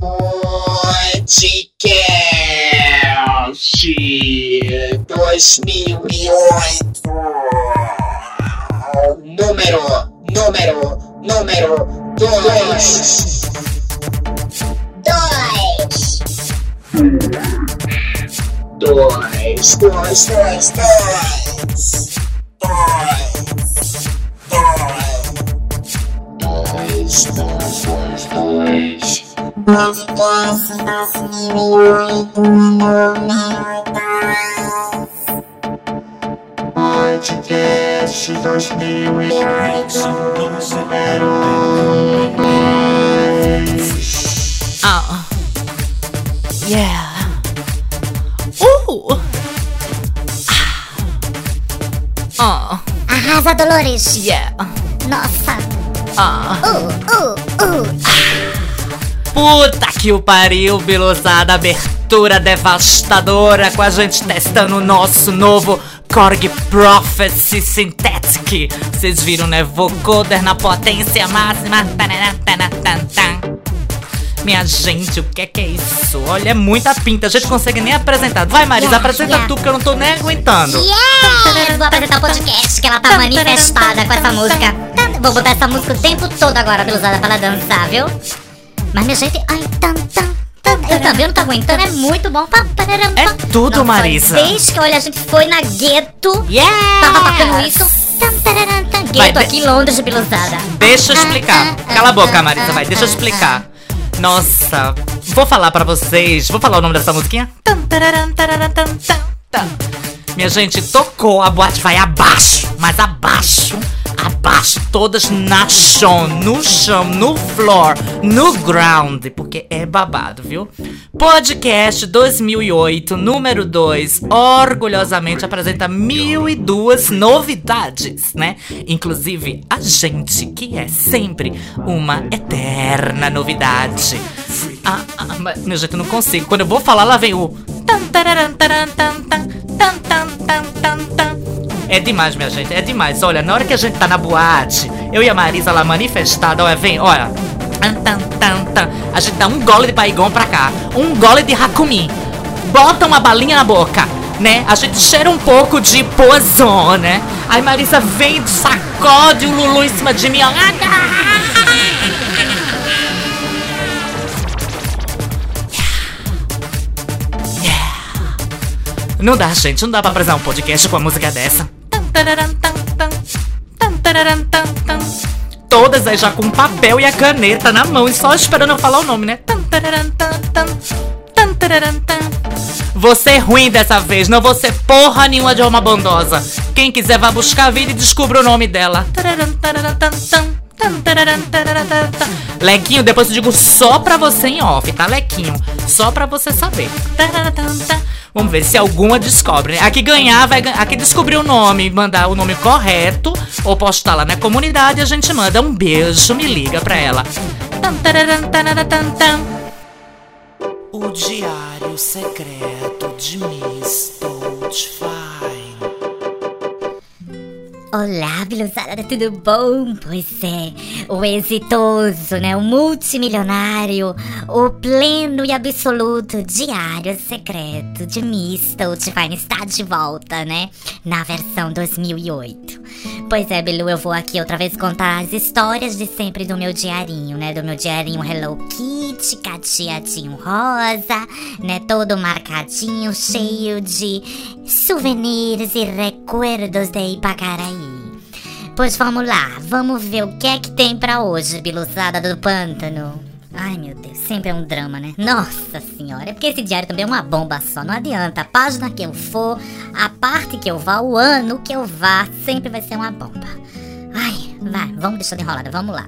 Podcast 2008 Número, número, número 2 2 2 2 2 2 2 Podcast was nearly to no paradise. Podcast was nearly to no paradise. Oh, yeah. Ooh. Ah. Oh. Arrasa Dolores. Yeah. Nossa. Ah. Uh, uh, uh! Puta que o pariu, Bilosada. Abertura devastadora com a gente testando o nosso novo Korg Prophecy Synthetic. Vocês viram, né? Vocoder na potência máxima. Minha gente, o que é que é isso? Olha, é muita pinta. A gente consegue nem apresentar. Vai, Marisa, Yeah, apresenta yeah. tu, porque eu não tô nem aguentando. Yeah! Vou apresentar o podcast que ela tá manifestada com essa música. Vou botar essa música o tempo todo agora, Biluzada, pra ela dançar, viu? Mas, minha gente, ai, tan, tan, tan. Eu também não tô aguentando, é muito bom. É tudo, Nossa, Marisa. Desde que olha, a gente foi na gueto, Yeah! tava tocando isso. Gueto de- aqui em Londres, Biluzada. Deixa eu explicar. Cala a boca, Marisa, vai. Deixa eu explicar. Nossa, vou falar pra vocês. Vou falar o nome dessa musiquinha? Minha gente, tocou, a boate vai abaixo, mas abaixo, abaixo, todas na chão, no chão, no floor, no ground, porque é babado, viu? Podcast 2008, número 2, orgulhosamente apresenta mil e duas novidades, né? Inclusive a gente, que é sempre uma eterna novidade. Ah, ah, mas, meu gente, eu não consigo. Quando eu vou falar, lá vem o. É demais, minha gente, é demais. Olha, na hora que a gente tá na boate, eu e a Marisa lá manifestada, olha, vem, olha. A gente dá um gole de baigon pra cá, um gole de hakumi, bota uma balinha na boca, né? A gente cheira um pouco de pozon, né? Aí Marisa vem, sacode o Lulu em cima de mim, ó. Não dá, gente, não dá pra apresentar um podcast com a música dessa. Todas aí já com o papel e a caneta na mão e só esperando eu falar o nome, né? Você é ruim dessa vez, não vou ser porra nenhuma de uma bondosa. Quem quiser vá buscar a vida e descubra o nome dela. Lequinho, depois eu digo só pra você em off, tá, Lequinho? Só pra você saber. Vamos ver se alguma descobre. né? A que ganhar, vai ganhar. A que descobrir o nome, mandar o nome correto, ou postar lá na comunidade, a gente manda um beijo, me liga pra ela. O Diário Secreto de Miss Fine. Olá, Biluzada, tudo bom? Pois é, o exitoso, né? O multimilionário, o pleno e absoluto diário secreto de Miss Fine está de volta, né? Na versão 2008. Pois é, Bilu, eu vou aqui outra vez contar as histórias de sempre do meu diarinho, né? Do meu diarinho Hello Kitty, cacheadinho rosa, né? Todo marcadinho, cheio de souvenirs e recuerdos de Ipacaraí. Pois vamos lá, vamos ver o que é que tem pra hoje, Bilusada do Pântano. Ai meu Deus, sempre é um drama, né? Nossa senhora, é porque esse diário também é uma bomba só, não adianta. A página que eu for, a parte que eu vá, o ano que eu vá, sempre vai ser uma bomba. Ai, vai, vamos deixar de enrolada, vamos lá.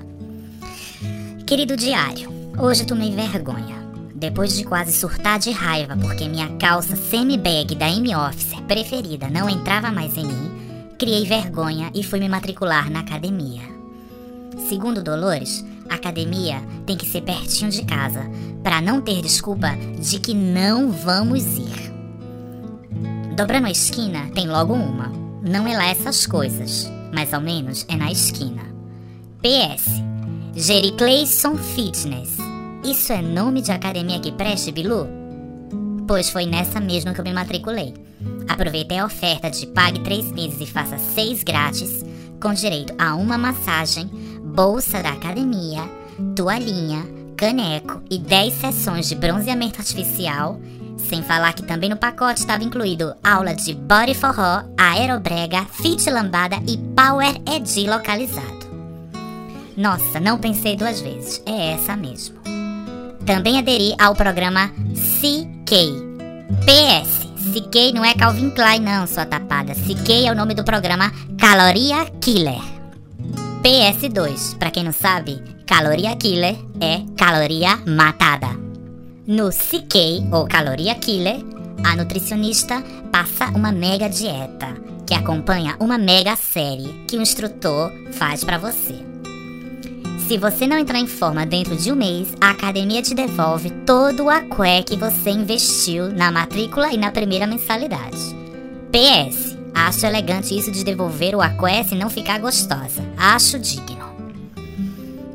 Querido diário, hoje tomei vergonha. Depois de quase surtar de raiva porque minha calça semi-bag da M-Office preferida não entrava mais em mim, criei vergonha e fui me matricular na academia. Segundo Dolores, a academia tem que ser pertinho de casa, para não ter desculpa de que não vamos ir. Dobrando a esquina, tem logo uma. Não é lá essas coisas, mas ao menos é na esquina. PS. Jericleison Fitness. Isso é nome de academia que preste, Bilu? Pois foi nessa mesma que eu me matriculei. Aproveitei a oferta de pague três meses e faça seis grátis, com direito a uma massagem, bolsa da academia, toalhinha, caneco e 10 sessões de bronzeamento artificial. Sem falar que também no pacote estava incluído aula de body forró, aerobrega, fit lambada e power ed localizado. Nossa, não pensei duas vezes, é essa mesmo. Também aderi ao programa CK. PS, CK não é Calvin Klein não, sua tapada. CK é o nome do programa Caloria Killer. PS2, pra quem não sabe, Caloria Killer é caloria matada. No CK, ou Caloria Killer, a nutricionista passa uma mega dieta, que acompanha uma mega série que o instrutor faz pra você. Se você não entrar em forma dentro de um mês, a academia te devolve todo o aqué que você investiu na matrícula e na primeira mensalidade. PS, acho elegante isso de devolver o aqué se não ficar gostosa. Acho digno.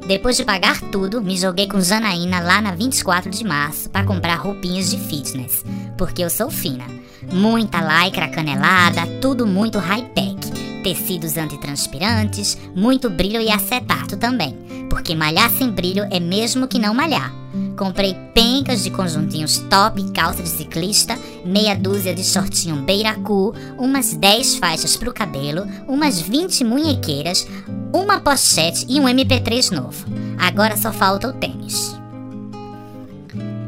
Depois de pagar tudo, me joguei com Janaína lá na 24 de março para comprar roupinhas de fitness, porque eu sou fina. Muita lycra canelada, tudo muito high-tech. Tecidos antitranspirantes, muito brilho e acetato também, porque malhar sem brilho é mesmo que não malhar. Comprei pencas de conjuntinhos top, calça de ciclista, meia dúzia de shortinho beiracu, umas 10 faixas pro cabelo, umas 20 munhequeiras, uma pochete e um MP3 novo. Agora só falta o tênis.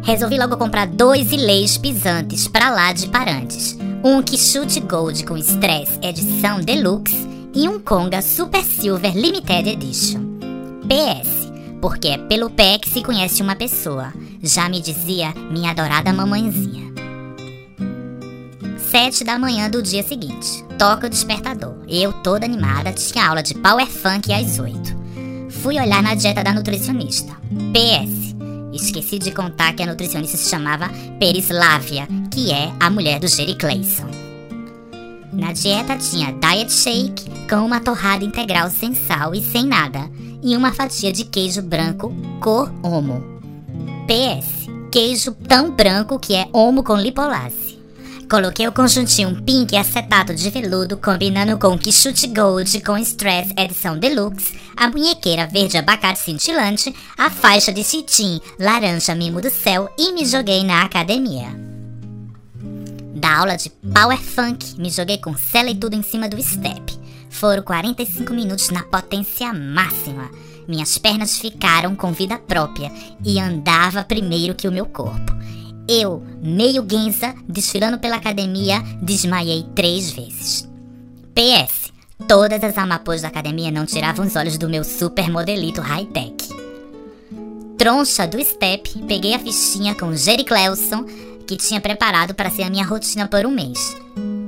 Resolvi logo comprar dois ilês pisantes pra lá de Parantes. Um Kixute Gold com Stress edição Deluxe e um Conga Super Silver Limited Edition. PS, porque é pelo pé que se conhece uma pessoa, já me dizia minha adorada mamãezinha. Sete da manhã do dia seguinte, toca o despertador. Eu, toda animada, tinha aula de Power Funk às oito. Fui olhar na dieta da nutricionista. PS, esqueci de contar que a nutricionista se chamava Perislávia, que é a mulher do Jerry Clayson. Na dieta tinha diet shake com uma torrada integral sem sal e sem nada, e uma fatia de queijo branco cor homo. PS, queijo tão branco que é homo com lipolase. Coloquei o conjuntinho pink acetato de veludo combinando com Kixute Gold com Stress edição deluxe, a munhequeira verde abacate cintilante, a faixa de cetim laranja mimo do céu e me joguei na academia. Da aula de Power Funk, me joguei com cela e tudo em cima do step. Foram 45 minutos na potência máxima. Minhas pernas ficaram com vida própria e andava primeiro que o meu corpo. Eu, meio guinza, desfilando pela academia, desmaiei três vezes. PS. Todas as amapôs da academia não tiravam os olhos do meu super modelito high-tech. Troncha do Step, peguei a fichinha com Jerry Clelson, que tinha preparado para ser a minha rotina por um mês.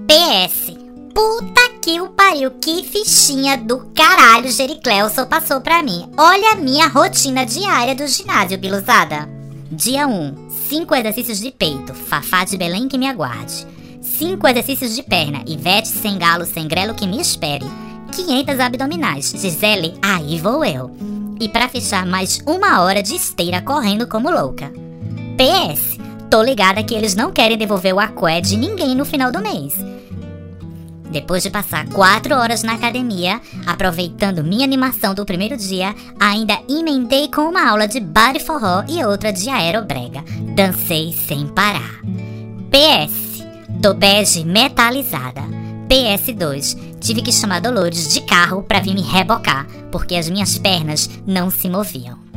PS. Puta que o pariu, que fichinha do caralho Jerry Clelson passou pra mim. Olha a minha rotina diária do ginásio, biluzada. Dia 1. 5 exercícios de peito, Fafá de Belém que me aguarde. 5 exercícios de perna, Ivete sem galo, sem grelo que me espere. 500 abdominais, Gisele, aí vou eu. E pra fechar, mais uma hora de esteira correndo como louca. PS, tô ligada que eles não querem devolver o aqué de ninguém no final do mês. Depois de passar 4 horas na academia, aproveitando minha animação do primeiro dia, ainda emendei com uma aula de body forró e outra de aerobrega. Dancei sem parar. PS, tô bege metalizada. PS2, tive que chamar Dolores de carro pra vir me rebocar, porque as minhas pernas não se moviam.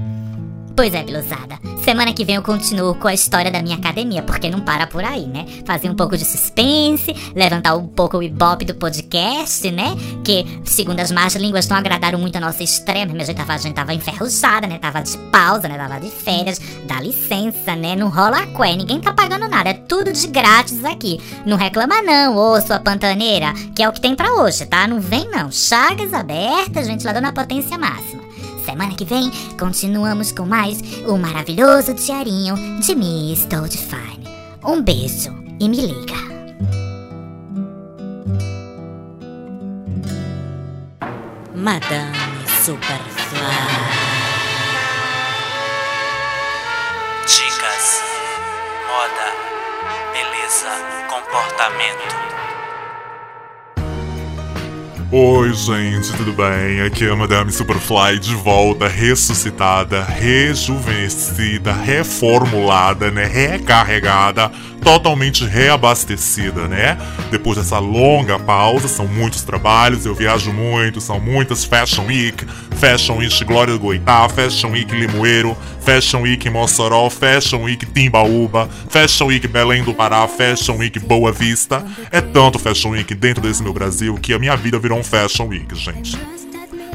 Pois é, Biluzada. Semana que vem eu continuo com a história da minha academia, porque não para por aí, né? Fazer um pouco de suspense, levantar um pouco o ibope do podcast, né? Que, segundo as más línguas, não agradaram muito a nossa estreia, mas a gente tava, a gente tava enferrujada, né? Tava de pausa, né? Tava de férias. Dá licença, né? Não rola cué, ninguém tá pagando nada, é tudo de grátis aqui. Não reclama não, ô sua pantaneira, que é o que tem pra hoje, tá? Não vem não. Chagas abertas, ventilador na potência máxima. Semana que vem continuamos com mais o maravilhoso diarinho de Miss Toad Fine. Um beijo e me liga! Madame Superfly. Dicas, moda, beleza, comportamento. Oi, gente, tudo bem? Aqui é a Madame Superfly de volta, ressuscitada, rejuvenescida, reformulada, né? Recarregada, totalmente reabastecida, né? Depois dessa longa pausa, são muitos trabalhos, eu viajo muito, são muitas Fashion Week, Fashion Week Glória do Goitá, Fashion Week Limoeiro, Fashion Week Mossoró, Fashion Week Timbaúba, Fashion Week Belém do Pará, Fashion Week Boa Vista. É tanto Fashion Week dentro desse meu Brasil que a minha vida virou um Fashion Week, gente.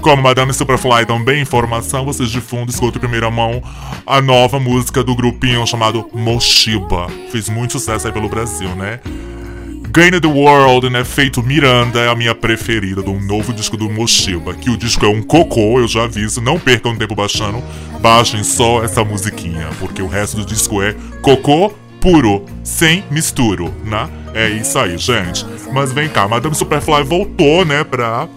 Como Madame Superfly também informação, vocês de fundo escutam em primeira mão a nova música do grupinho chamado Moshiba. Fez muito sucesso aí pelo Brasil, né? Gain the World, né? Feito Miranda é a minha preferida do novo disco do Moshiba. Que o disco é um cocô, eu já aviso. Não percam tempo baixando. Baixem só essa musiquinha, porque o resto do disco é cocô puro, sem misturo, né? É isso aí, gente. Mas vem cá, Madame Superfly voltou, né, pra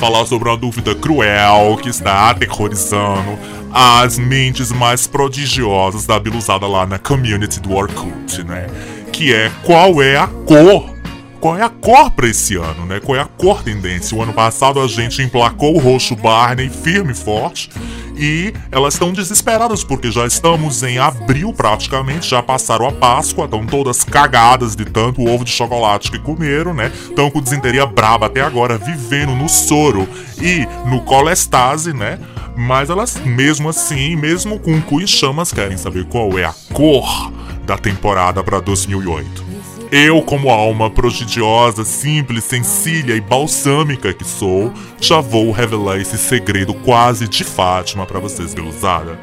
falar sobre uma dúvida cruel que está aterrorizando as mentes mais prodigiosas da biluzada lá na community do Orkut, né? Que é qual é a cor qual é a cor para esse ano, né? Qual é a cor tendência? O ano passado a gente emplacou o roxo Barney firme e forte e elas estão desesperadas porque já estamos em abril praticamente, já passaram a Páscoa, estão todas cagadas de tanto ovo de chocolate que comeram, né? Estão com desinteria braba até agora, vivendo no soro e no colestase, né? Mas elas, mesmo assim, mesmo com cu em chamas, querem saber qual é a cor da temporada para 2008. Eu, como alma prodigiosa, simples, sensília e balsâmica que sou, já vou revelar esse segredo quase de Fátima para vocês, beluzada.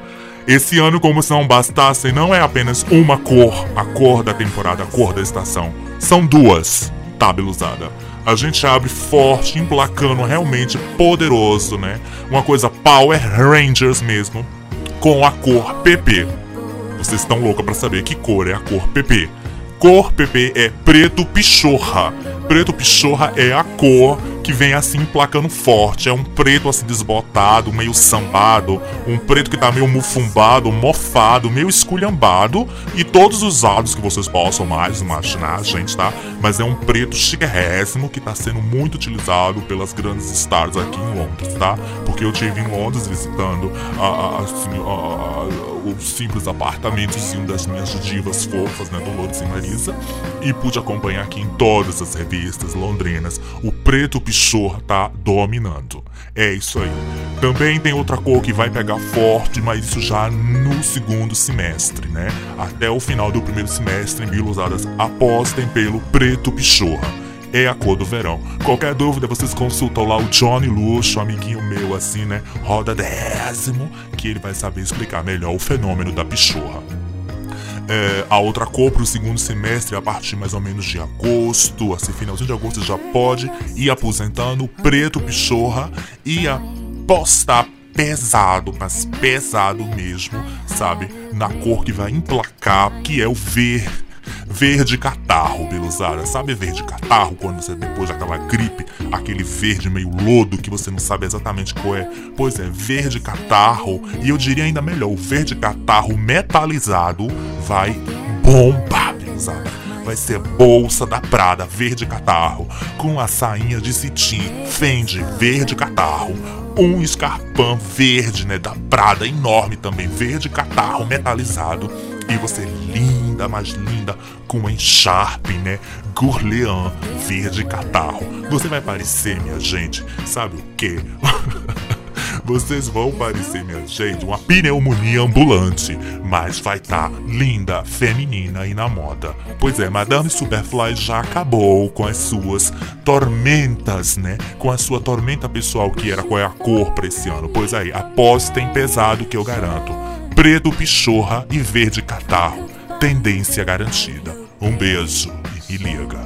Esse ano, como se não bastasse, não é apenas uma cor, a cor da temporada, a cor da estação. São duas, tá, beluzada? A gente abre forte, emplacando realmente poderoso, né? Uma coisa Power Rangers mesmo, com a cor PP. Vocês estão loucos para saber que cor é a cor PP. Cor PP é preto pichorra. Preto pichorra é a cor que vem assim emplacando forte. É um preto assim desbotado, meio sambado, um preto que tá meio mufumbado, mofado, meio esculhambado e todos os usados que vocês possam mais imaginar, gente, tá? Mas é um preto chiquérrimo que tá sendo muito utilizado pelas grandes stars aqui em Londres, tá? Porque eu tive em Londres visitando a, a, assim, os simples apartamentos das minhas divas fofas, né, Dolores e Marisa, e pude acompanhar aqui em todas as revistas londrinas. O preto pichor tá dominando. É isso aí. Também tem outra cor que vai pegar forte, mas isso já no segundo semestre, né? Até o final do primeiro semestre, em mil usadas apostem pelo preto pichorra é a cor do verão. Qualquer dúvida, vocês consultam lá o Johnny Luxo, amiguinho meu, assim, né? Roda décimo, que ele vai saber explicar melhor o fenômeno da pichorra. É, a outra cor para o segundo semestre, a partir mais ou menos de agosto, assim, finalzinho de agosto, já pode ir aposentando preto pichorra e apostar pesado, mas pesado mesmo, sabe? Na cor que vai emplacar, que é o verde Verde catarro, Beluzara. Sabe verde catarro? Quando você, depois daquela gripe, aquele verde meio lodo que você não sabe exatamente qual é. Pois é, verde catarro. E eu diria ainda melhor, o verde catarro metalizado vai bombar, Beluzara vai ser bolsa da Prada verde catarro, com a sainha de cetim Fendi verde catarro, um escarpão verde, né, da Prada enorme também, verde catarro metalizado e você linda, mais linda, com um encharpe, né? Gourlean verde catarro. Você vai parecer, minha gente, sabe o quê? Vocês vão parecer, minha gente, uma pneumonia ambulante, mas vai estar tá linda, feminina e na moda. Pois é, Madame Superfly já acabou com as suas tormentas, né? Com a sua tormenta pessoal, que era qual é a cor pra esse ano. Pois aí, apostem pesado que eu garanto preto pichorra e verde catarro. Tendência garantida. Um beijo e me liga.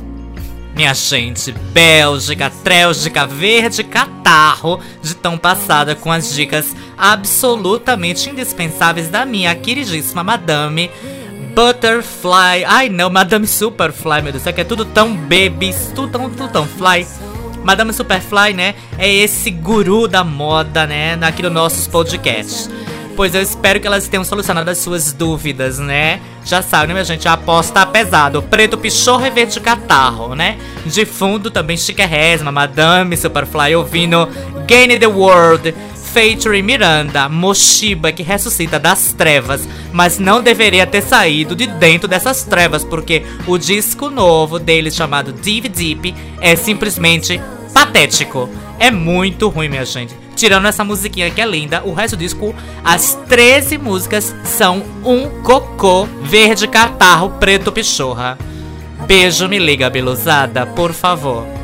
Minha gente, Bélgica, Trélgica, Verde, Catarro, de tão passada com as dicas absolutamente indispensáveis da minha queridíssima Madame Butterfly. Ai não, Madame Superfly, meu Deus, é que é tudo tão babies, tudo tão, tudo tão fly. Madame Superfly, né, é esse guru da moda, né, aqui nos nossos podcasts. Pois eu espero que elas tenham solucionado as suas dúvidas, né? Já sabe, né, minha gente? A aposta tá pesado. Preto pichorro e catarro, né? De fundo também chiquerésima, Madame Superfly ouvindo Gain the World. Featuring Miranda, Moshiba que ressuscita das trevas, mas não deveria ter saído de dentro dessas trevas, porque o disco novo dele chamado Deep Deep é simplesmente patético. É muito ruim, minha gente. Tirando essa musiquinha que é linda, o resto do disco, as 13 músicas são um cocô verde catarro preto pichorra. Beijo, me liga, beluzada, por favor.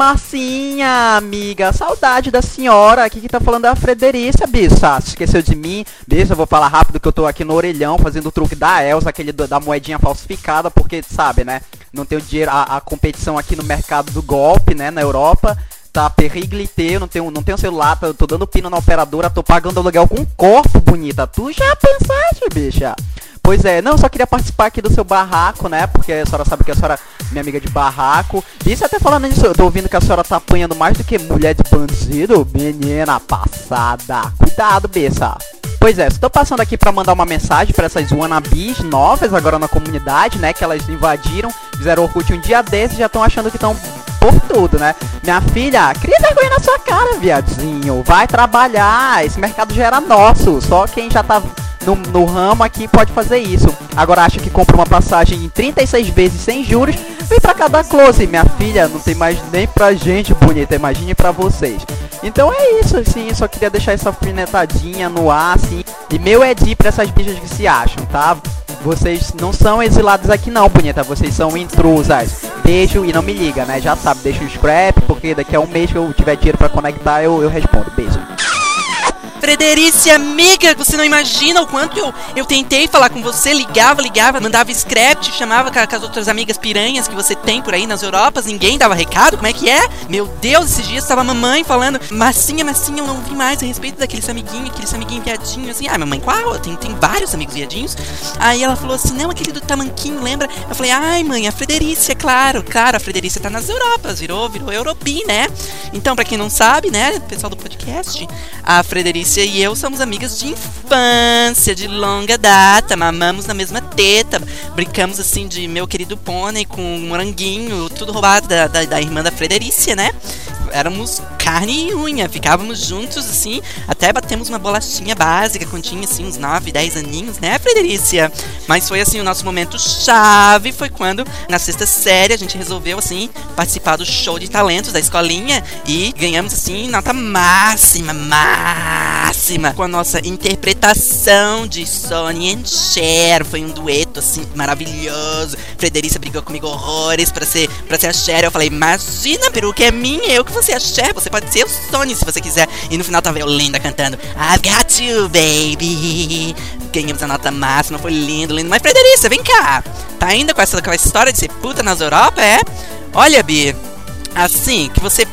Marcinha, amiga, saudade da senhora. Aqui que tá falando é a Frederica, bicha. Esqueceu de mim? Bicha, eu vou falar rápido que eu tô aqui no orelhão fazendo o truque da Elsa, aquele da moedinha falsificada, porque, sabe, né? Não tenho dinheiro, a, a competição aqui no mercado do golpe, né, na Europa. Tá periglite, eu não tenho, não tenho celular, tô, tô dando pino na operadora, tô pagando aluguel com um corpo bonita. Tu já pensaste, bicha? Pois é, não, só queria participar aqui do seu barraco, né? Porque a senhora sabe que a senhora é minha amiga de barraco. Isso até falando nisso, eu tô ouvindo que a senhora tá apanhando mais do que mulher de bandido. Menina passada. Cuidado, bicha. Pois é, estou passando aqui pra mandar uma mensagem pra essas wannabes novas agora na comunidade, né? Que elas invadiram, fizeram Orkut um dia desses e já estão achando que estão por tudo, né? Minha filha, cria vergonha na sua cara, viadinho. Vai trabalhar, esse mercado já era nosso. Só quem já tá no, no ramo aqui pode fazer isso. Agora acha que compra uma passagem em 36 vezes sem juros, vem pra cá dar close. Minha filha, não tem mais nem pra gente bonita, imagine pra vocês. Então é isso, assim, só queria deixar essa alfinetadinha no ar, assim. E meu é de pra essas bichas que se acham, tá? Vocês não são exilados aqui não, bonita, vocês são intrusas. Beijo e não me liga, né? Já sabe, deixa o scrap, porque daqui a um mês que eu tiver dinheiro pra conectar, eu, eu respondo. Beijo. Frederice, amiga, você não imagina o quanto eu, eu tentei falar com você, ligava, ligava, mandava script, chamava com, com as outras amigas piranhas que você tem por aí nas Europas, ninguém dava recado, como é que é? Meu Deus, esses dias estava a mamãe falando, massinha, massinha, eu não vi mais a respeito daqueles amiguinhos, aqueles amiguinhos viadinhos, assim, ah, mamãe, qual? Tem, tem vários amigos viadinhos. Aí ela falou assim, não, aquele do tamanquinho, lembra? Eu falei, ai mãe, a Frederice, é claro, claro, a Frederice tá nas Europas, virou, virou Europi, né? Então, pra quem não sabe, né, pessoal do podcast, a Frederice e eu somos amigas de infância, de longa data, mamamos na mesma teta, brincamos assim de meu querido pônei com um moranguinho, tudo roubado da, da, da irmã da Frederice, né? Éramos carne e unha, ficávamos juntos assim, até batemos uma bolachinha básica quando tinha assim uns 9, 10 aninhos, né, Fredericia? Mas foi assim o nosso momento chave, foi quando na sexta série a gente resolveu assim participar do show de talentos da escolinha e ganhamos assim nota máxima, máxima com a nossa interpretação de Sonny and Cher, foi um dueto assim maravilhoso. Fredericia brigou comigo horrores para ser para ser a Cher, eu falei: "Imagina, peruca é minha, eu que vou ser a Cher, você pode ser o Sony se você quiser". E no final tava eu linda cantando I've got you, baby. Ganhamos a nota máxima, foi lindo, lindo. Mas Fredericia, vem cá. Tá ainda com essa, com essa história de ser puta nas Europa, é? Olha, Bi, Assim, que você,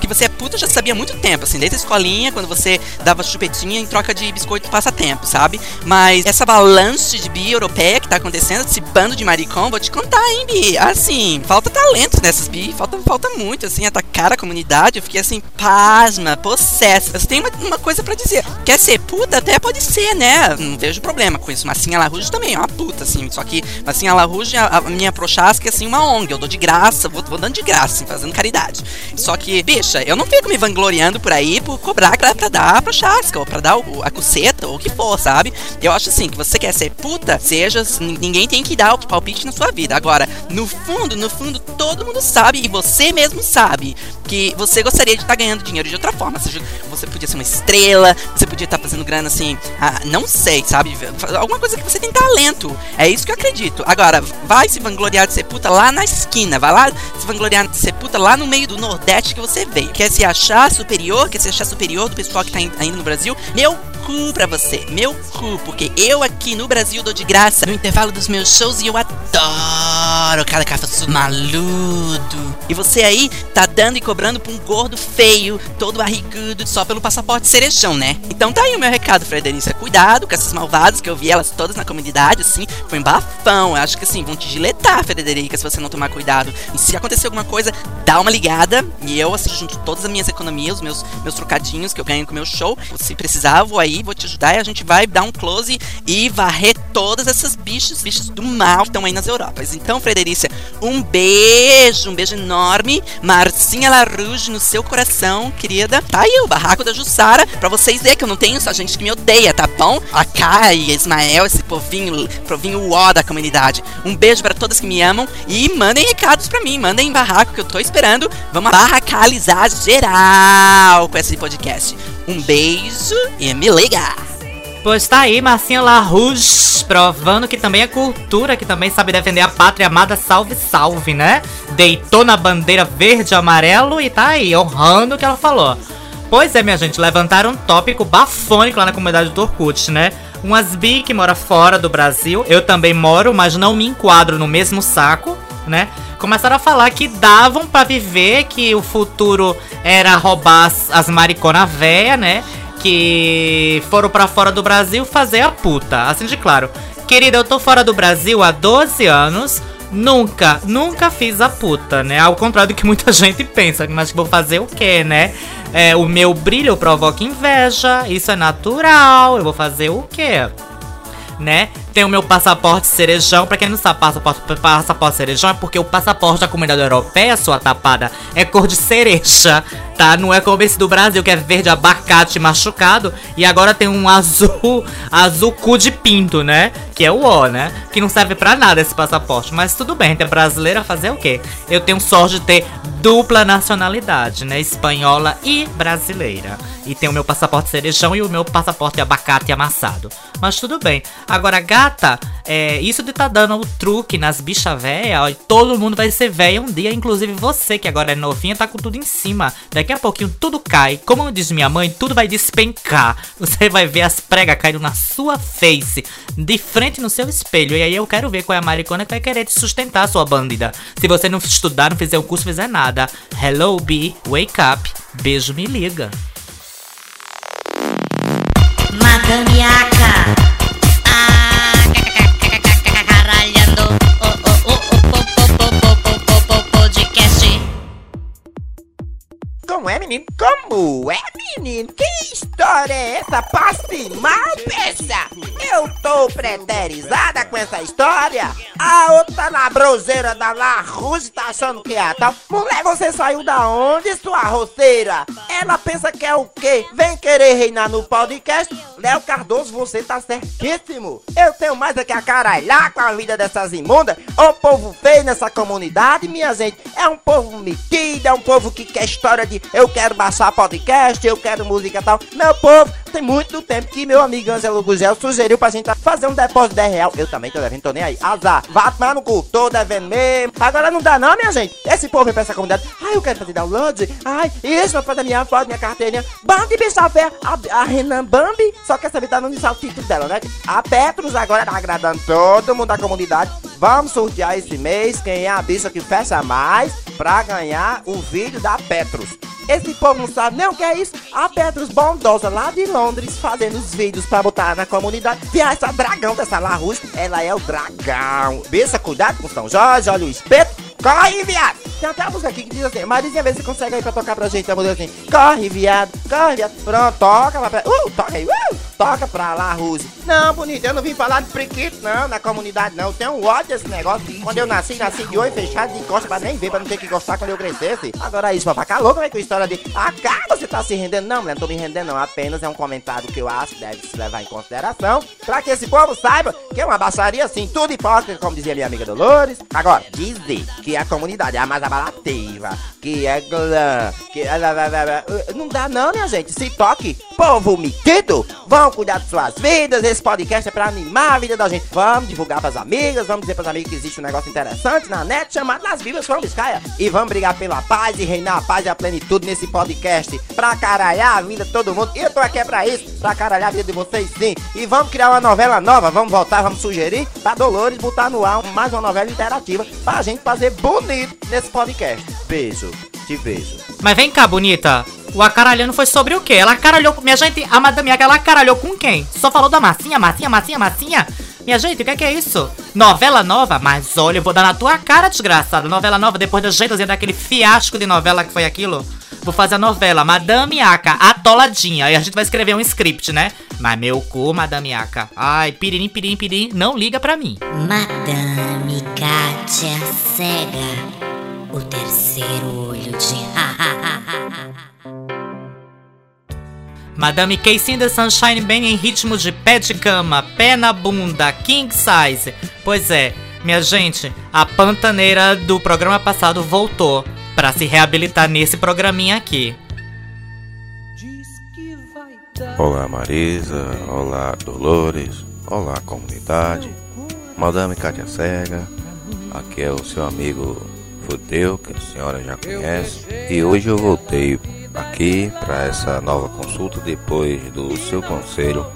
que você é puta eu já sabia há muito tempo, assim, desde a escolinha, quando você dava chupetinha em troca de biscoito passatempo, sabe? Mas essa avalanche de bi europeia que tá acontecendo, esse bando de maricom, vou te contar, hein, bi? Assim, falta talento nessas bi, falta, falta muito, assim, atacar a comunidade. Eu fiquei assim, pasma, possessa. Você tem uma, uma coisa pra dizer. Quer ser puta? Até pode ser, né? Não vejo problema com isso. Massinha Larouge também é uma puta, assim. Só que Massinha Larouge, a, a minha prochasca é assim, uma ONG. Eu dou de graça, vou, vou dando de graça, assim, fazendo caridade. Só que, bicha, eu não fico me vangloriando por aí por cobrar pra, pra dar a prochasca, ou pra dar o, a cuceta, ou o que for, sabe? Eu acho assim, que você quer ser puta, seja, ninguém tem que dar o palpite na sua vida. Agora, no fundo, no fundo, todo mundo sabe, e você mesmo sabe, que você gostaria de estar ganhando dinheiro de outra forma. Seja, você podia ser uma estrela, você podia estar fazendo grana assim, ah, não sei, sabe? Alguma coisa que você tem talento. É isso que eu acredito. Agora, vai se vangloriar de ser puta lá na esquina, vai lá se vangloriar de ser puta lá no meio do Nordeste que você veio. Quer se achar superior, quer se achar superior do pessoal que tá in- ainda no Brasil? Meu cu pra você. Meu cu, porque eu aqui no Brasil dou de graça no intervalo dos meus shows e eu adoro cada café maludo. E você aí tá dando e cobrando pra um gordo feio, todo barrigudo, só pelo passaporte cerejão, né? Então tá aí o meu recado, Frederica. Cuidado com essas malvadas que eu vi elas todas na comunidade, assim. Foi um bafão. Eu acho que assim, vão te giletar, Frederica, se você não tomar cuidado. E se acontecer alguma coisa, dá ligada. E eu, assim, junto todas as minhas economias, meus, meus trocadinhos que eu ganho com o meu show. Se precisar, vou aí, vou te ajudar e a gente vai dar um close e varrer todas essas bichas, bichos do mal que estão aí nas Europas. Então, Frederica, um beijo, um beijo enorme. Marcinha Larouge no seu coração, querida. Tá aí o barraco da Jussara, pra vocês verem que eu não tenho só gente que me odeia, tá bom? A Kai, Ismael, esse povinho, povinho uó da comunidade. Um beijo para todas que me amam e mandem recados pra mim, mandem barraco que eu tô esperando. Vamos barracalizar geral com esse podcast. Um beijo e me liga! Pois tá aí, Marcinha Larouche, provando que também é cultura, que também sabe defender a pátria amada, salve, salve, né? Deitou na bandeira verde e amarelo e tá aí, honrando o que ela falou. Pois é, minha gente, levantaram um tópico bafônico lá na comunidade do Orkut, né? Umas bi que mora fora do Brasil, eu também moro, mas não me enquadro no mesmo saco, né? Começaram a falar que davam pra viver, que o futuro era roubar as, as maricona véia, né? Que foram pra fora do Brasil fazer a puta. Assim de claro. Querida, eu tô fora do Brasil há 12 anos. Nunca, nunca fiz a puta, né? Ao contrário do que muita gente pensa. Mas vou fazer o quê, né? É, o meu brilho provoca inveja. Isso é natural. Eu vou fazer o quê? Né? Tem o meu passaporte cerejão. Pra quem não sabe, passaporte, passaporte cerejão é porque o passaporte da comunidade europeia, sua tapada, é cor de cereja, tá? Não é como esse do Brasil, que é verde abacate machucado. E agora tem um azul, azul cu de pinto, né? Que é o O, né? Que não serve pra nada esse passaporte. Mas tudo bem, tem brasileira fazer o quê? Eu tenho sorte de ter dupla nacionalidade, né? Espanhola e brasileira. E tem o meu passaporte cerejão e o meu passaporte abacate amassado. Mas tudo bem. Agora, gata, é, isso de tá dando o truque nas bichas véia, todo mundo vai ser véia um dia, inclusive você que agora é novinha, tá com tudo em cima. Daqui a pouquinho tudo cai. Como diz minha mãe, tudo vai despencar. Você vai ver as pregas caindo na sua face, de frente no seu espelho. E aí eu quero ver qual é a maricona que vai querer te sustentar, sua bandida. Se você não estudar, não fizer o curso, fizer nada. Hello, B, wake up. Beijo, me liga. Madame Como é, menino? Como é, menino? Que história é essa? Passe mal, peça! Eu tô preterizada com essa história? A outra na broseira da La Ruse tá achando que é a tal. Mulher, você saiu da onde, sua roceira? Ela pensa que é o quê? Vem querer reinar no podcast? Léo Cardoso, você tá certíssimo. Eu tenho mais é que a caralhar com a vida dessas imundas. O povo feio nessa comunidade, minha gente. É um povo metido, é um povo que quer história de eu quero baixar podcast, eu quero música e tal. Meu povo, tem muito tempo que meu amigo Angelo Gugel sugeriu pra gente fazer um depósito de 10 real. Eu também tô devendo, tô nem aí. Azar, vá tomar no cu, tô devendo mesmo. Agora não dá não, minha gente. Esse povo vem pra essa comunidade. Ai, eu quero fazer download. Ai, isso, vai fazer minha foto, minha carteirinha. Bambi, bicha fé. A, a Renan Bambi, só quer saber, tá no inicial o título dela, né? A Petros agora tá agradando todo mundo da comunidade. Vamos sortear esse mês quem é a bicha que fecha mais pra ganhar o vídeo da Petros. Esse povo não sabe nem o que é isso. A Petros bondosa lá de Londres fazendo os vídeos pra botar na comunidade. Via essa dragão dessa Larus, ela é o dragão. Bicha, cuidado com São Jorge, olha o espeto. Corre, viado! Tem até a música aqui que diz assim, Marizinha, vê se consegue aí pra tocar pra gente a música assim. Corre, viado, corre, viado. Pronto, toca lá pra... Uh, toca aí, uh! Toca pra lá, Ruse. Não, bonito, eu não vim falar de prequito, não, na comunidade, não. Eu tenho ódio desse negócio. Quando eu nasci, nasci de olho fechado, de costa pra nem ver, pra não ter que gostar quando eu crescesse. Agora isso, papai, calou, como é que a história de... Ah, cara, você tá se rendendo? Não, mulher, não tô me rendendo, não. Apenas é um comentário que eu acho que deve se levar em consideração. Pra que esse povo saiba que é uma baixaria assim, tudo hipócrita, como dizia minha amiga Dolores. Agora, dizer que a comunidade é a mais abalativa, que é glã, que... é Não dá não, minha gente. Se toque, povo metido, vão cuidar de suas vidas. Esse podcast é pra animar a vida da gente. Vamos divulgar pras amigas, vamos dizer pras amigas que existe um negócio interessante na net chamado Nas Vivas from Biscaia. E vamos brigar pela paz e reinar a paz e a plenitude nesse podcast. Pra caralhar a vida de todo mundo. E eu tô aqui é pra isso, pra caralhar a vida de vocês sim. E vamos criar uma novela nova, vamos voltar, vamos sugerir pra Dolores botar no ar mais uma novela interativa pra gente fazer bonito nesse podcast. Beijo, te beijo. Mas vem cá, bonita. O acaralhando foi sobre o quê? Ela acaralhou. Minha gente, a Madame Yaga, ela acaralhou com quem? Só falou da massinha, massinha, massinha, massinha. Minha gente, o que é, que é isso? Novela nova? Mas olha, eu vou dar na tua cara, desgraçada. Novela nova, depois da jeitozinha daquele fiasco de novela que foi aquilo. Vou fazer a novela Madame Yaka, atoladinha. Aí a gente vai escrever um script, né? Mas meu cu, Madame Yaka. Ai, piririm, piririm, piririm, não liga pra mim. Madame Kátia Cega, o terceiro olho de Madame Casey in the Sunshine bem em ritmo de pé de cama, pé na bunda, king size. Pois é, minha gente, a pantaneira do programa passado voltou pra se reabilitar nesse programinha aqui. Olá Marisa, olá Dolores, olá comunidade, Madame Cátia Cega, aqui é o seu amigo Fudeu, que a senhora já conhece, e hoje eu voltei aqui para essa nova consulta depois do seu conselho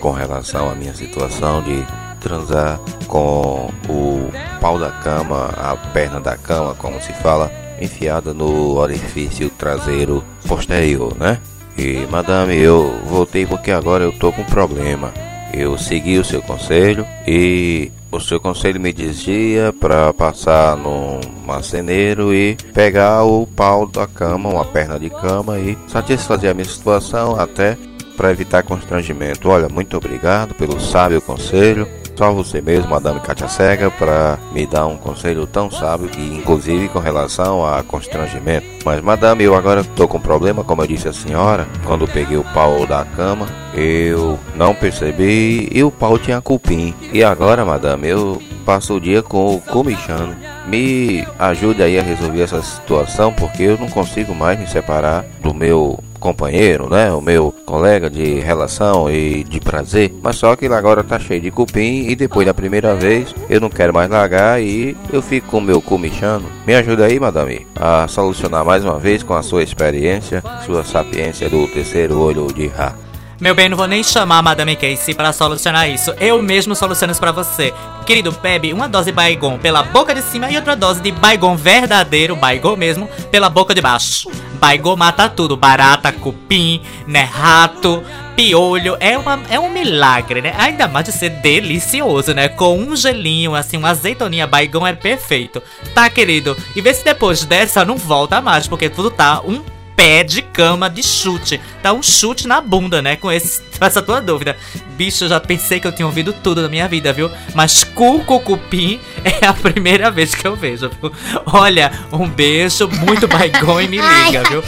com relação à minha situação de transar com o pau da cama, a perna da cama, como se fala, enfiada no orifício traseiro posterior, né? E madame, eu voltei porque agora eu tô com problema. Eu segui o seu conselho e o seu conselho me dizia para passar num marceneiro e pegar o pau da cama, uma perna de cama e satisfazer a minha situação até para evitar constrangimento. Olha, muito obrigado pelo sábio conselho. Só você mesmo, Madame Katia Cega, para me dar um conselho tão sábio que, inclusive, com relação a constrangimento. Mas, Madame, eu agora estou com problema, como eu disse a senhora, quando peguei o pau da cama, eu não percebi e o pau tinha cupim. E agora, Madame, eu passo o dia com o comichano. Me ajude aí a resolver essa situação, porque eu não consigo mais me separar do meu companheiro, né? O meu colega de relação e de prazer. Mas só que agora tá cheio de cupim e depois da primeira vez eu não quero mais largar e eu fico com o meu comichano. Me ajuda aí, madame, a solucionar mais uma vez com a sua experiência, sua sapiência do terceiro olho de Ra. Meu bem, não vou nem chamar a Madame Casey para solucionar isso. Eu mesmo soluciono isso pra você. Querido, bebe uma dose Baigon pela boca de cima e outra dose de Baigon verdadeiro, Baigon mesmo, pela boca de baixo. Baigon mata tudo, barata, cupim, né, rato, piolho. É, uma, é um milagre, né? Ainda mais de ser delicioso, né? Com um gelinho, assim, uma azeitoninha Baigon é perfeito. Tá, querido? E vê se depois dessa não volta mais, porque tudo tá um pé de cama de chute. Dá um chute na bunda, né? Com, esse, essa tua dúvida. Bicho, eu já pensei que eu tinha ouvido tudo na minha vida, viu? Mas cu com cupim é a primeira vez que eu vejo, viu? Olha, um beijo, muito baigon e me liga, viu?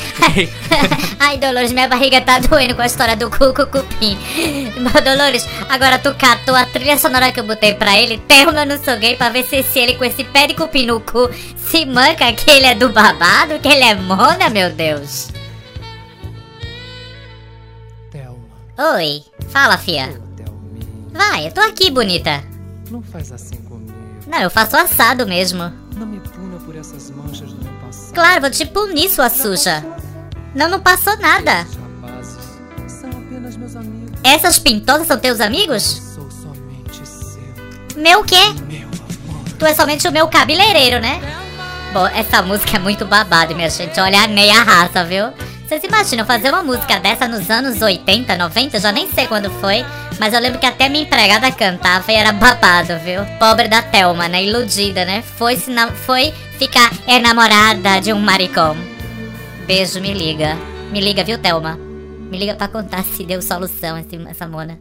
Ai, Dolores, minha barriga tá doendo com a história do cu com cupim. Mas, Dolores, agora tu catou a trilha sonora que eu botei pra ele, terma no seu gay pra ver se, se ele com esse pé de cupim no cu se manca que ele é do babado, que ele é mona, meu Deus. Oi, fala, fia. Vai, eu tô aqui, bonita. não faz assim comigo. Não, eu faço assado mesmo. Não me puna por essas manchas do meu passado. Claro, vou te punir, sua suja. Não, não passou nada. Os rapazes são apenas meus amigos. Essas pintosas são teus amigos? Sou somente seu, Meu quê? meu amor. Tu é somente o meu cabeleireiro, né? Bom, essa música é muito babada, minha gente. Olha a meia raça, viu? Vocês imaginam fazer uma música dessa nos anos 80, 90? Eu já nem sei quando foi. Mas eu lembro que até minha empregada cantava e era babado, viu? Pobre da Thelma, né? Iludida, né? Foi, foi ficar enamorada de um maricão. Beijo, me liga. Me liga, viu, Thelma? Me liga pra contar se deu solução essa mona.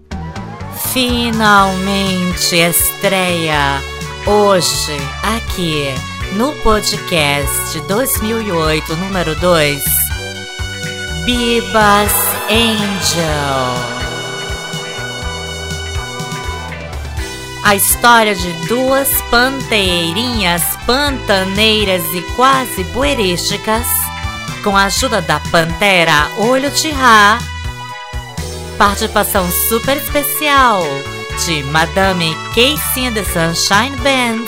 Finalmente estreia hoje aqui no podcast 2008 número 2 Bibas Angel. A história de duas panteirinhas pantaneiras e quase buerísticas, com a ajuda da pantera Olho de Rá, participação super especial de Madame Casey and the Sunshine Band,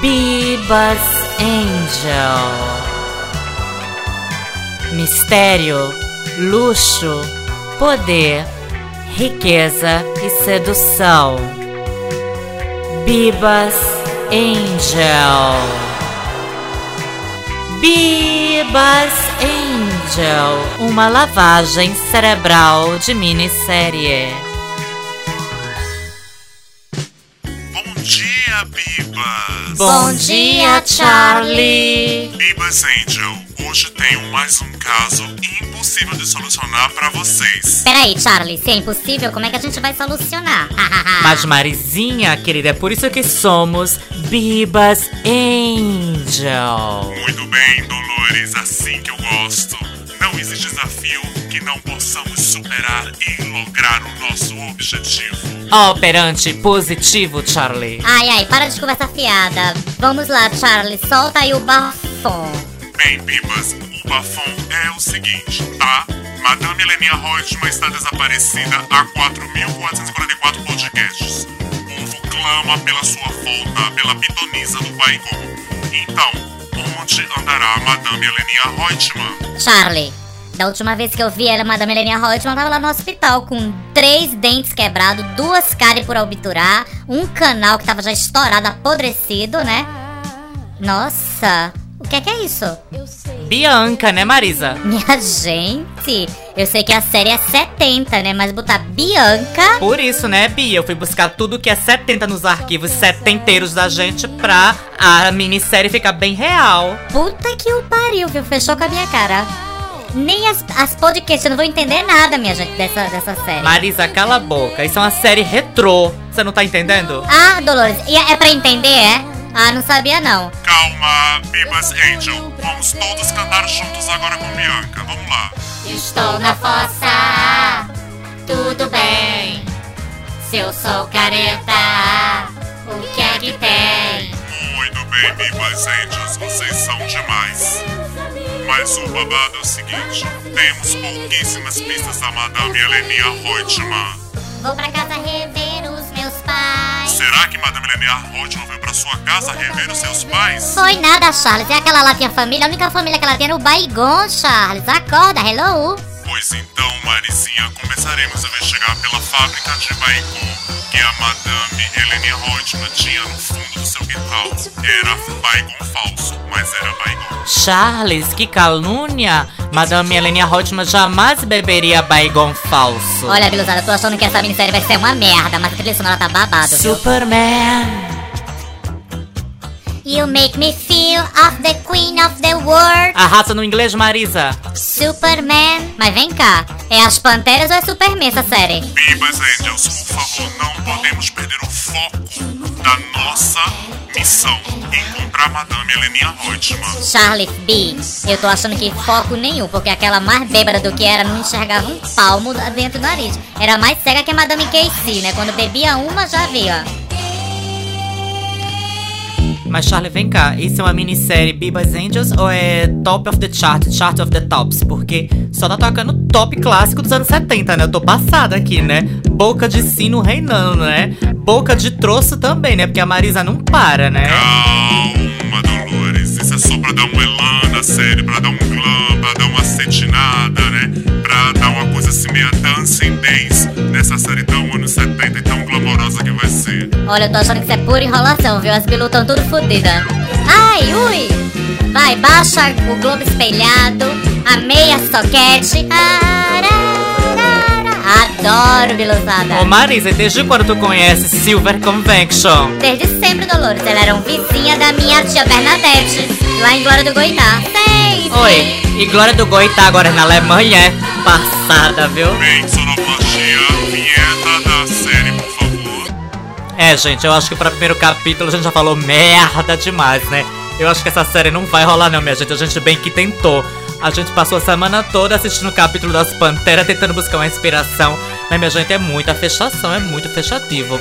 Bibas Angel. Mistério, luxo, poder, riqueza e sedução. Bibas Angel. Bibas Angel, uma lavagem cerebral de minissérie. Bom dia, Bibas! Bom dia, Charlie! Bibas Angel, hoje tenho mais um caso impossível de solucionar pra vocês. Peraí, Charlie, se é impossível, como é que a gente vai solucionar? Mas Marizinha, querida, é por isso que somos Bibas Angel. Muito bem, Dolores, assim que eu gosto. Não existe desafio que não possamos superar e lograr o nosso objetivo. Operante positivo, Charlie. Ai, ai, para de conversa fiada. Vamos lá, Charlie, solta aí o bafom. Bem, Bibas, o bafão é o seguinte, tá? Madame Heleninha Reutemann está desaparecida há 4.444 podcasts. O povo clama pela sua volta, pela pitonisa do Baigon. Então, onde andará Madame Heleninha Reutemann? Charlie, da última vez que eu vi ela, Madame Helenia Reutemann tava lá no hospital com três dentes quebrados, duas cáries por obturar, um canal que tava já estourado, apodrecido, né? Nossa, o que é que é isso? Bianca, né, Marisa? Minha gente, eu sei que a série é 70, né? Mas botar Bianca. Por isso, né, Bia? Eu fui buscar tudo que é 70 nos arquivos setenteiros da gente pra a minissérie ficar bem real. Puta que o pariu, viu? Fechou com a minha cara. Nem as, as podcasts, eu não vou entender nada, minha gente, dessa, dessa série. Marisa, cala a boca. Isso é uma série retrô. Você não tá entendendo? Ah, Dolores, e é é pra entender, é? Ah, não sabia não. Calma, Bibas Angel. Vamos todos cantar juntos agora com Bianca. Vamos lá. Estou na fossa, tudo bem. Se eu sou careta, o que é que tem? Muito bem, Bibas Angels, vocês são demais. Mas o babado é o seguinte: temos pouquíssimas pistas da Madame Heleninha Reutemann. Vou pra casa rever os meus pais. Será que Madame Heleninha Reutemann veio pra sua casa rever os seus pais? Foi nada, Charles. É aquela lá tinha família. A única família que ela tem era o Baigon, Charles. Acorda, hello. Pois então, Marizinha, começaremos a investigar pela fábrica de Baigon que a Madame Heleninha Reutemann tinha no fundo do seu quintal. Era Baigon falso, mas era Baigon. Charles, que calúnia! Madame Helenia Reutemann jamais beberia Baigon falso. Olha, Biluzada, tô achando que essa minissérie vai ser uma merda, mas a trilha sonora tá babado, viu? Superman! You make me feel of the queen of the world. Arrasa no inglês, Marisa. Superman. Mas vem cá, é as Panteras ou é Superman essa série? Bibas Angels, por favor, não podemos perder o foco da nossa encontrar Madame Heleninha Reutemann. Charlie B, eu tô achando que foco nenhum, porque aquela mais bêbada do que era não enxergava um palmo dentro do nariz. Era mais cega que a Madame Casey, né? Quando bebia uma, já via. Mas Charlie, vem cá, isso é uma minissérie Bibas Angels ou é Top of the Chart, Chart of the Tops? Porque só tá tocando top clássico dos anos 70, né? Eu tô passada aqui, né? Boca de sino reinando, né? Boca de troço também, né? Porque a Marisa não para, né? Calma, Dolores, isso é só pra dar um elan na série, pra dar um glam, pra dar uma cetinada, né? Pra dar uma coisa dancing dance nessa série tão anos 70 e tão glamourosa que vai ser. Olha, eu tô achando que isso é pura enrolação, viu? As bilu tão tudo fodidas. Ai, ui! Vai, baixa o globo espelhado, a meia soquete. Ararara. Adoro, biluzada. Ô Marisa, desde quando tu conhece Silver Convection? Desde sempre, Dolores. Ela era um vizinha da minha tia Bernadette, lá em Glória do Goitá. Sei! Oi, e Glória do Goitá agora na Alemanha é passada, viu? Bem, sonoplastia, vinheta da série, por favor. É, gente, eu acho que para primeiro capítulo a gente já falou merda demais, né? Eu acho que essa série não vai rolar não, minha gente. A gente bem que tentou. A gente passou a semana toda assistindo o capítulo das Panteras, tentando buscar uma inspiração. Mas, minha gente, é muita fechação, é muito fechativo.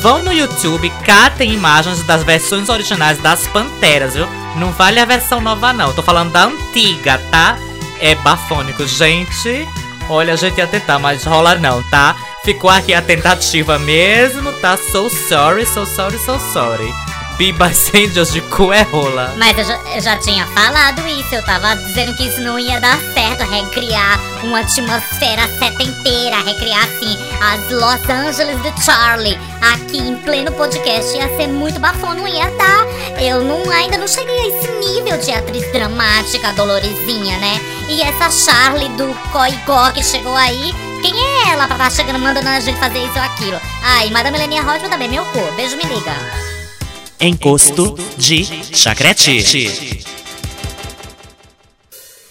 Vão no YouTube, catem imagens das versões originais das Panteras, viu? Não vale a versão nova, não. Tô falando da antiga, tá? É bafônico. Gente, Olha, a gente ia tentar, mas rola não, tá? Ficou aqui a tentativa mesmo, tá? So sorry, so sorry, so sorry. Biba Angels de cu é rola. Mas eu já, eu já tinha falado isso, eu tava dizendo que isso não ia dar certo, recriar uma atmosfera setenteira, recriar assim as Los Angeles de Charlie aqui em pleno podcast ia ser muito bafão, não ia dar. Eu não, ainda não cheguei a esse nível de atriz dramática, dolorezinha, né? E essa Charlie do Coigó que chegou aí, quem é ela pra estar chegando mandando a gente fazer isso ou aquilo? Ai, Madame Lenia Rocha também, meu cu, beijo, me liga. Encosto de chacrete.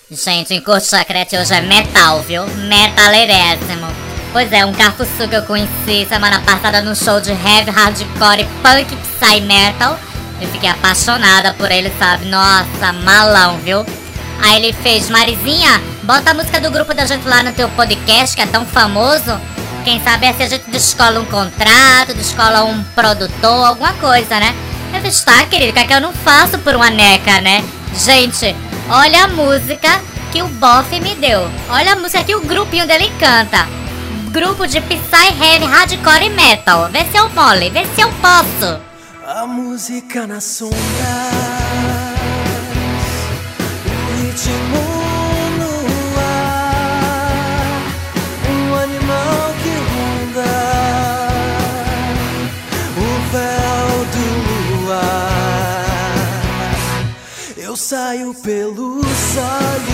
Gente, encosto chacrete hoje é metal, viu? Metalerésimo. Pois é, um carfuçu que eu conheci semana passada no show de heavy, hardcore, punk, psy metal. Eu fiquei apaixonada por ele, sabe? Nossa, malão, viu? Aí ele fez, Marizinha, bota a música do grupo da gente lá no teu podcast, que é tão famoso. Quem sabe é se a gente descola um contrato, descola um produtor, alguma coisa, né? Eu disse, tá, querido, que é que eu não faço por uma neca, né? Gente, olha a música que o Boff me deu. Olha a música que o grupinho dele canta. Grupo de Psy, Heavy, Hardcore e Metal. Vê se eu mole, vê se eu posso. A música na sombra, saio pelos olhos,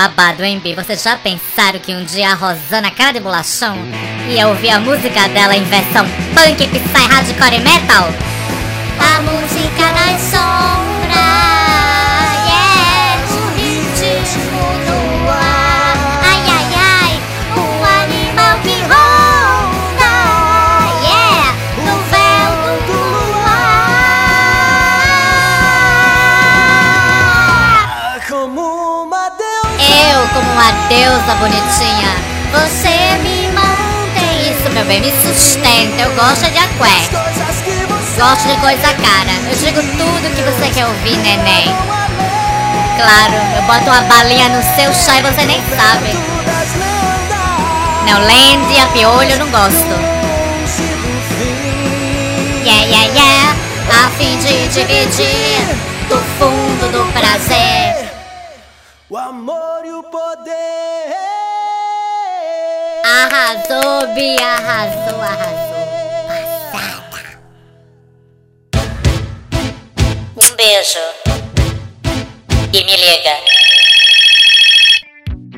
Babado, hein, Bi? Vocês já pensaram que um dia a Rosana, cara de bolachão, ia ouvir a música dela em versão punk, psy, hardcore e metal? A música deusa bonitinha, você me mantém. Isso, meu bem, me sustenta. Eu gosto de aqué. Gosto de coisa cara. Eu digo tudo que você quer ouvir, neném. Claro, eu boto uma balinha no seu chá e você nem sabe. Não, lende, a piolho, eu não gosto. Yeah, yeah, yeah. A fim de dividir do fundo do prazer. O amor e o poder. Arrasou, Bi, arrasou, arrasou. Um beijo. E me liga.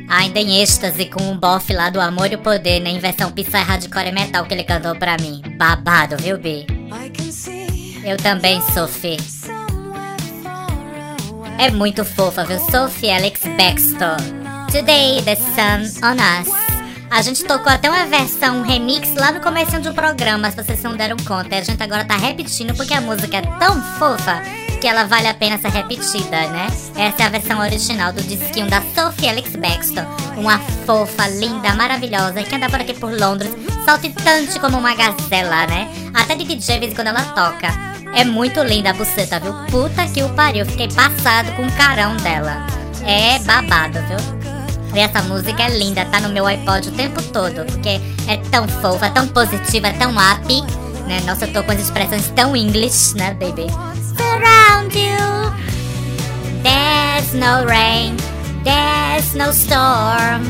Ainda em êxtase com o bofe lá do Amor e o Poder, né? Em versão Psy Hardcore e Metal que ele cantou pra mim. Babado, viu, Bi? Eu também, Sophie. É muito fofa, viu? Sophie Alex Baxter. Today, the sun on us. A gente tocou até uma versão um remix lá no começo de um programa, se vocês não deram conta. E a gente agora tá repetindo porque a música é tão fofa que ela vale a pena ser repetida, né? Essa é a versão original do disquinho da Sophie Alex Baxter, uma fofa, linda, maravilhosa, que anda por aqui por Londres, saltitante como uma gazela, né? Até de DJ, quando ela toca. É muito linda a buceta, viu? Puta que o pariu, fiquei passado com o carão dela. É babado, viu? E essa música é linda, tá no meu iPod o tempo todo, porque é tão fofa, tão positiva, tão up, né? Nossa, eu tô com as expressões tão English, né, baby? Surround you, there's no rain, there's no storm.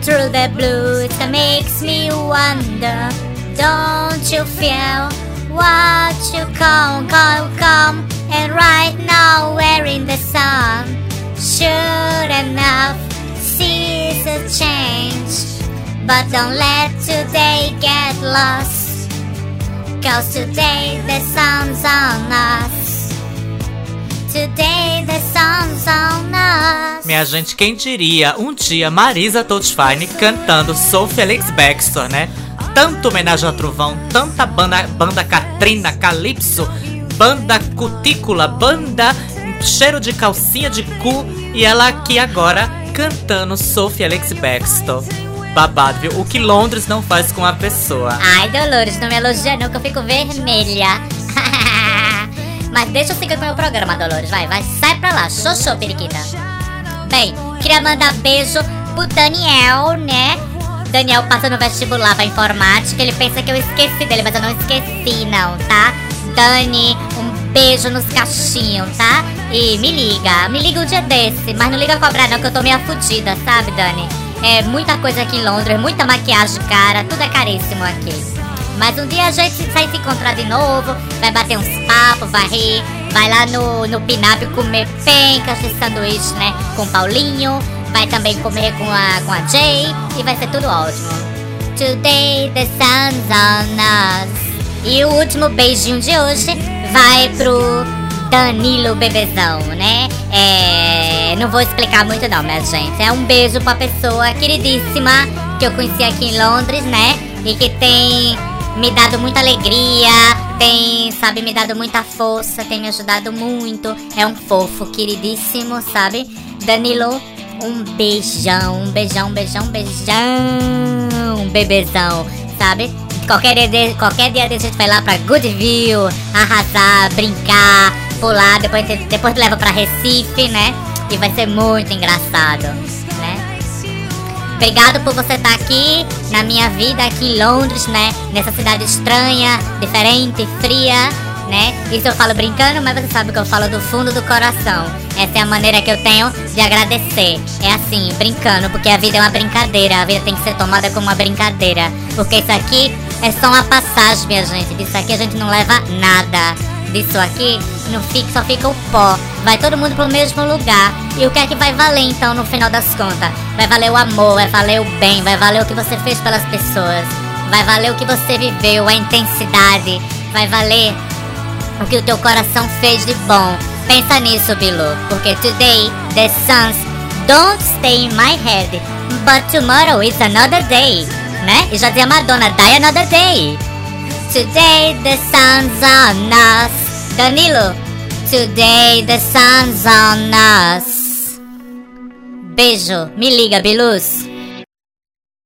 Through the blue, it makes me wonder. Don't you feel what you come, come, come? And right now, we're in the sun. Sure enough, seasons change. But don't let today get lost. Cause today the sun's on us. Today the sun's on us. Minha gente, quem diria um dia Marisa Toadfine cantando Sou Felix Baxter, né? Tanto homenagem ao trovão, tanta banda, banda Katrina, Calypso, banda Cutícula, banda cheiro de calcinha de cu e ela aqui agora cantando Sophie Alex Baxter. Babado, viu? O que Londres não faz com a pessoa. Ai, Dolores, não me elogia não que eu fico vermelha. Mas deixa eu seguir com o meu programa, Dolores. Vai, vai, sai pra lá. Show, periquita. Bem, queria mandar beijo pro Daniel, né? Daniel passa no vestibular pra informática. Ele pensa que eu esqueci dele, mas eu não esqueci, não, tá? Dani, um beijo nos cachinhos, tá? E me liga, me liga um dia desse. Mas não liga cobrar, não, que eu tô meio fudida, sabe, Dani? É muita coisa aqui em Londres, muita maquiagem cara, tudo é caríssimo aqui. Mas um dia a gente vai se encontrar de novo, vai bater uns papos, vai rir, vai lá no, no Pinap comer pencas de sanduíche, né? Com Paulinho, vai também comer com a, com a Jay e vai ser tudo ótimo. Today the sun's on us. E o último beijinho de hoje vai pro Danilo Bebezão, né? É. Não vou explicar muito não, minha gente. É um beijo pra pessoa queridíssima que eu conheci aqui em Londres, né? E que tem me dado muita alegria, tem, sabe, me dado muita força, tem me ajudado muito. É um fofo, queridíssimo, sabe? Danilo, um beijão, um beijão, beijão, beijão, bebezão, sabe? Qualquer dia, qualquer dia desse a gente vai lá pra Goodview, arrasar, brincar, pular, depois, depois leva pra Recife, né? E vai ser muito engraçado, né? Obrigado por você estar aqui na minha vida aqui em Londres, né? Nessa cidade estranha, diferente, fria, né? Isso eu falo brincando, mas você sabe que eu falo do fundo do coração. Essa é a maneira que eu tenho de agradecer. É assim, brincando, porque a vida é uma brincadeira. A vida tem que ser tomada como uma brincadeira. Porque isso aqui é só uma passagem, minha gente. Disso aqui a gente não leva nada. Disso aqui não fica, só fica o pó. Vai todo mundo pro mesmo lugar. E o que é que vai valer então no final das contas? Vai valer o amor, vai valer o bem, vai valer o que você fez pelas pessoas. Vai valer o que você viveu, a intensidade. Vai valer o que o teu coração fez de bom. Pensa nisso, Bilu, porque today the suns don't stay in my head, but tomorrow is another day, né? E já dizia Madonna, die another day. Today the sun's on us. Danilo, today the sun's on us. Beijo, me liga, Bilus.